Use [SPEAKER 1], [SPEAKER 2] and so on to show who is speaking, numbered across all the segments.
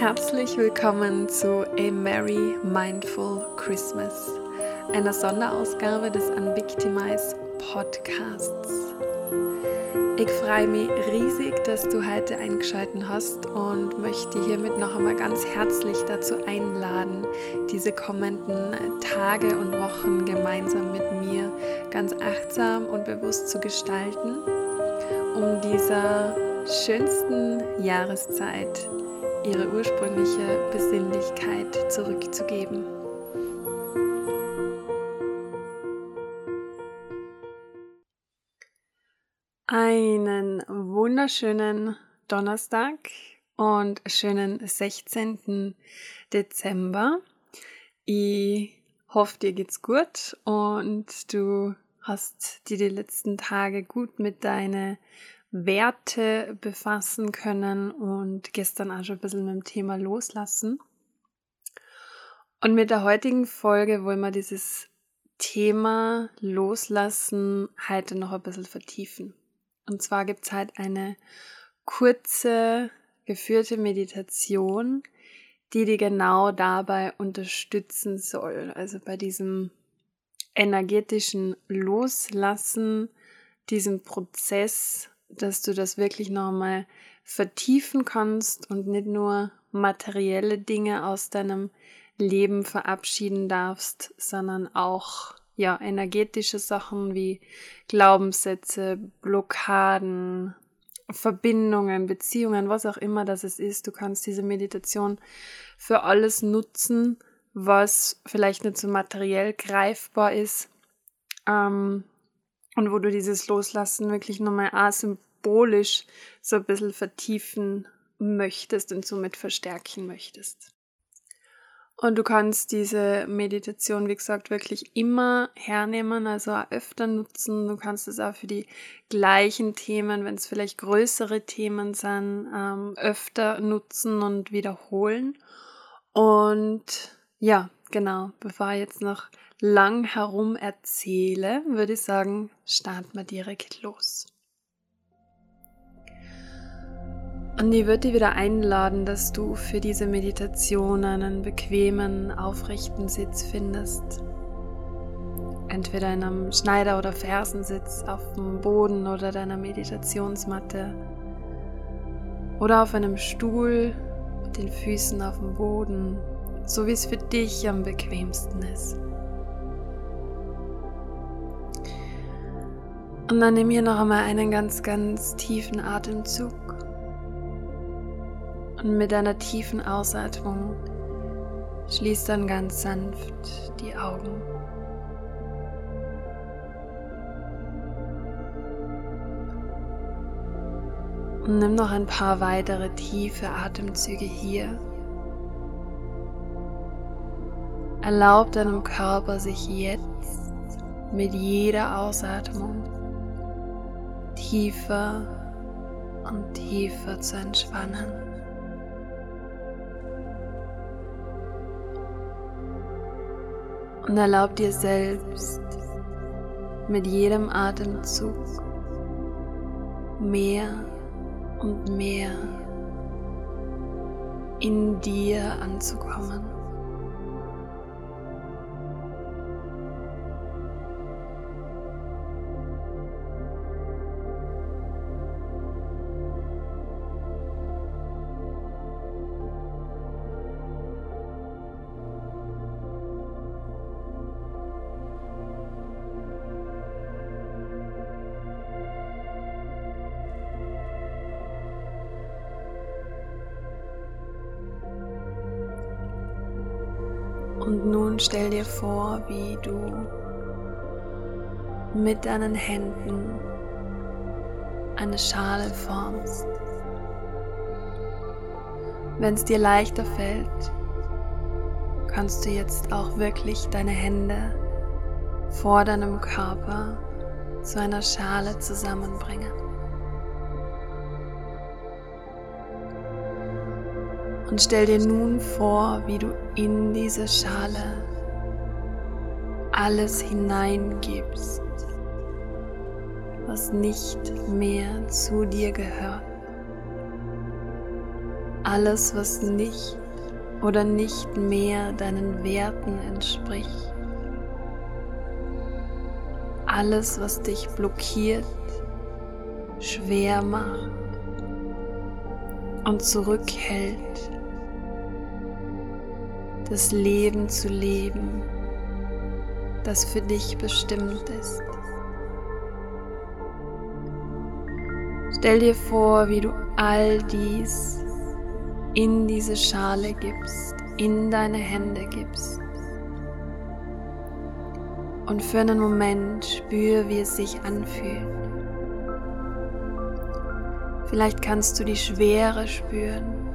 [SPEAKER 1] Herzlich willkommen zu A Merry Mindful Christmas, einer Sonderausgabe des Unvictimize Podcasts. Ich freue mich riesig, dass du heute eingeschaltet hast und möchte hiermit noch einmal ganz herzlich dazu einladen, diese kommenden Tage und Wochen gemeinsam mit mir ganz achtsam und bewusst zu gestalten, um dieser schönsten Jahreszeit ihre ursprüngliche Besinnlichkeit zurückzugeben. Einen wunderschönen Donnerstag und schönen 16. Dezember. Ich hoffe, dir geht's gut und du hast dir die letzten Tage gut mit deinen Werte befassen können und gestern auch schon ein bisschen mit dem Thema loslassen. Und mit der heutigen Folge wollen wir dieses Thema Loslassen heute noch ein bisschen vertiefen. Und zwar gibt es halt eine kurze, geführte Meditation, die dir genau dabei unterstützen soll. Also bei diesem energetischen Loslassen, diesem Prozess dass du das wirklich nochmal vertiefen kannst und nicht nur materielle Dinge aus deinem Leben verabschieden darfst, sondern auch ja energetische Sachen wie Glaubenssätze, Blockaden, Verbindungen, Beziehungen, was auch immer das es ist. Du kannst diese Meditation für alles nutzen, was vielleicht nicht so materiell greifbar ist. Ähm, und wo du dieses Loslassen wirklich nochmal symbolisch so ein bisschen vertiefen möchtest und somit verstärken möchtest. Und du kannst diese Meditation, wie gesagt, wirklich immer hernehmen, also auch öfter nutzen. Du kannst es auch für die gleichen Themen, wenn es vielleicht größere Themen sind, ähm, öfter nutzen und wiederholen. Und ja, genau, bevor ich jetzt noch lang herum erzähle, würde ich sagen, starten wir direkt los. Und ich würde dich wieder einladen, dass du für diese Meditation einen bequemen, aufrechten Sitz findest. Entweder in einem Schneider- oder Fersensitz auf dem Boden oder deiner Meditationsmatte oder auf einem Stuhl mit den Füßen auf dem Boden, so wie es für dich am bequemsten ist. Und dann nimm hier noch einmal einen ganz, ganz tiefen Atemzug. Und mit einer tiefen Ausatmung schließ dann ganz sanft die Augen. Und nimm noch ein paar weitere tiefe Atemzüge hier. Erlaub deinem Körper sich jetzt mit jeder Ausatmung tiefer und tiefer zu entspannen. Und erlaub dir selbst mit jedem Atemzug mehr und mehr in dir anzukommen. Und nun stell dir vor, wie du mit deinen Händen eine Schale formst. Wenn es dir leichter fällt, kannst du jetzt auch wirklich deine Hände vor deinem Körper zu einer Schale zusammenbringen. Und stell dir nun vor, wie du in diese Schale alles hineingibst, was nicht mehr zu dir gehört. alles, was nicht oder nicht mehr deinen Werten entspricht. Alles, was dich blockiert, schwer macht und zurückhält, das Leben zu leben, das für dich bestimmt ist. Stell dir vor, wie du all dies in diese Schale gibst, in deine Hände gibst. Und für einen Moment spür, wie es sich anfühlt. Vielleicht kannst du die Schwere spüren,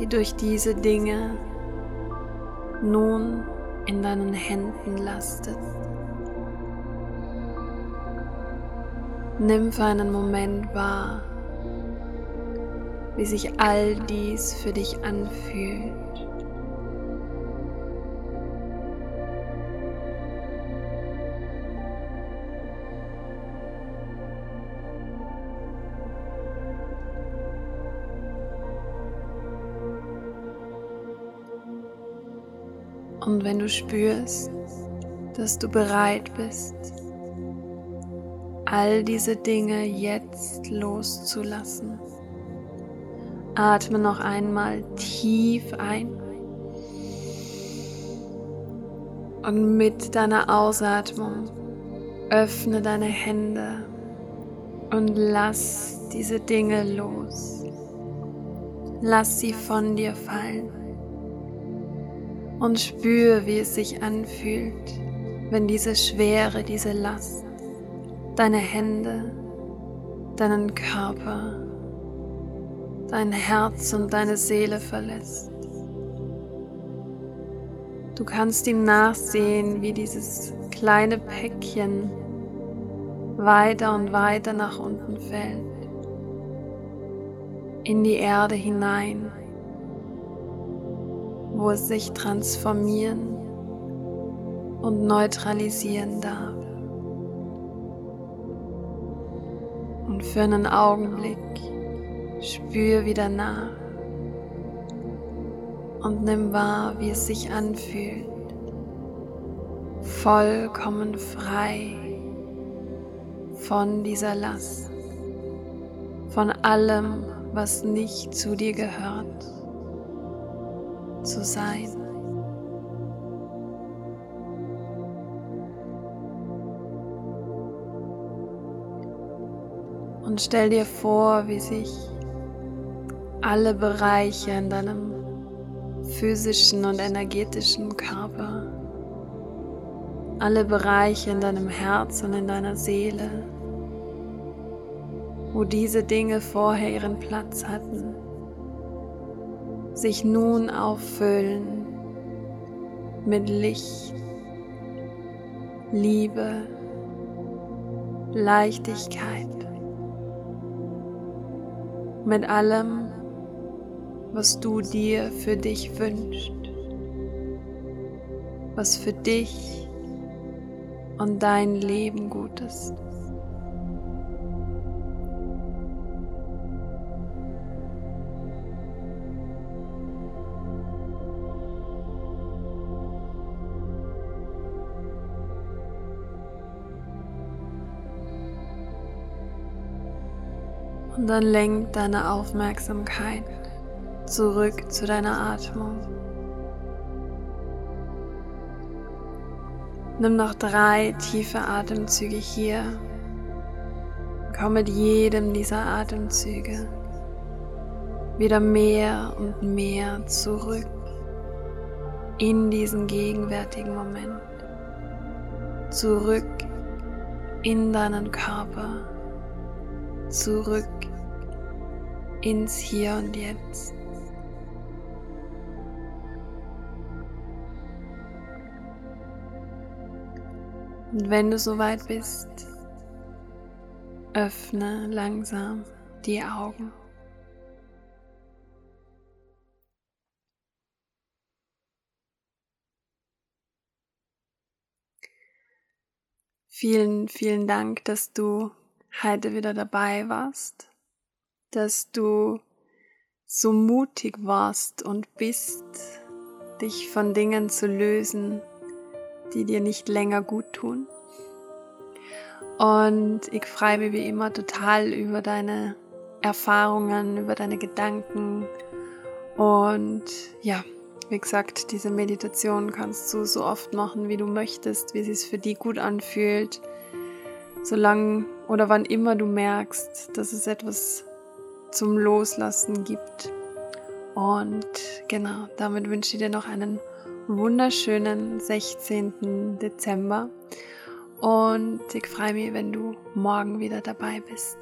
[SPEAKER 1] die durch diese Dinge nun in deinen Händen lastet. Nimm für einen Moment wahr, wie sich all dies für dich anfühlt. Und wenn du spürst, dass du bereit bist, all diese Dinge jetzt loszulassen. Atme noch einmal tief ein und mit deiner Ausatmung öffne deine Hände und lass diese Dinge los. Lass sie von dir fallen und spür, wie es sich anfühlt, wenn diese Schwere, diese Last deine Hände, deinen Körper, dein Herz und deine Seele verlässt. Du kannst ihm nachsehen, wie dieses kleine Päckchen weiter und weiter nach unten fällt, in die Erde hinein, wo es sich transformieren und neutralisieren darf. Und für einen Augenblick spür wieder nach und nimm wahr, wie es sich anfühlt. Vollkommen frei von dieser Last, von allem, was nicht zu dir gehört, zu sein. Und stell dir vor, wie sich alle Bereiche in deinem physischen und energetischen Körper, alle Bereiche in deinem Herz und in deiner Seele, wo diese Dinge vorher ihren Platz hatten, sich nun auffüllen mit Licht, Liebe, Leichtigkeit mit allem, was du dir für dich wünschst, was für dich und dein Leben gut ist. Und dann lenk deine Aufmerksamkeit zurück zu deiner Atmung. Nimm noch drei tiefe Atemzüge hier. Komm mit jedem dieser Atemzüge wieder mehr und mehr zurück in diesen gegenwärtigen Moment. Zurück in deinen Körper. Zurück ins Hier und Jetzt. Und wenn du soweit bist, öffne langsam die Augen. Vielen, vielen Dank, dass du heute wieder dabei warst dass du so mutig warst und bist, dich von Dingen zu lösen, die dir nicht länger gut tun. Und ich freue mich wie immer total über deine Erfahrungen, über deine Gedanken. Und ja, wie gesagt, diese Meditation kannst du so oft machen, wie du möchtest, wie es für dich gut anfühlt. Solange oder wann immer du merkst, dass es etwas zum Loslassen gibt. Und genau, damit wünsche ich dir noch einen wunderschönen 16. Dezember. Und ich freue mich, wenn du morgen wieder dabei bist.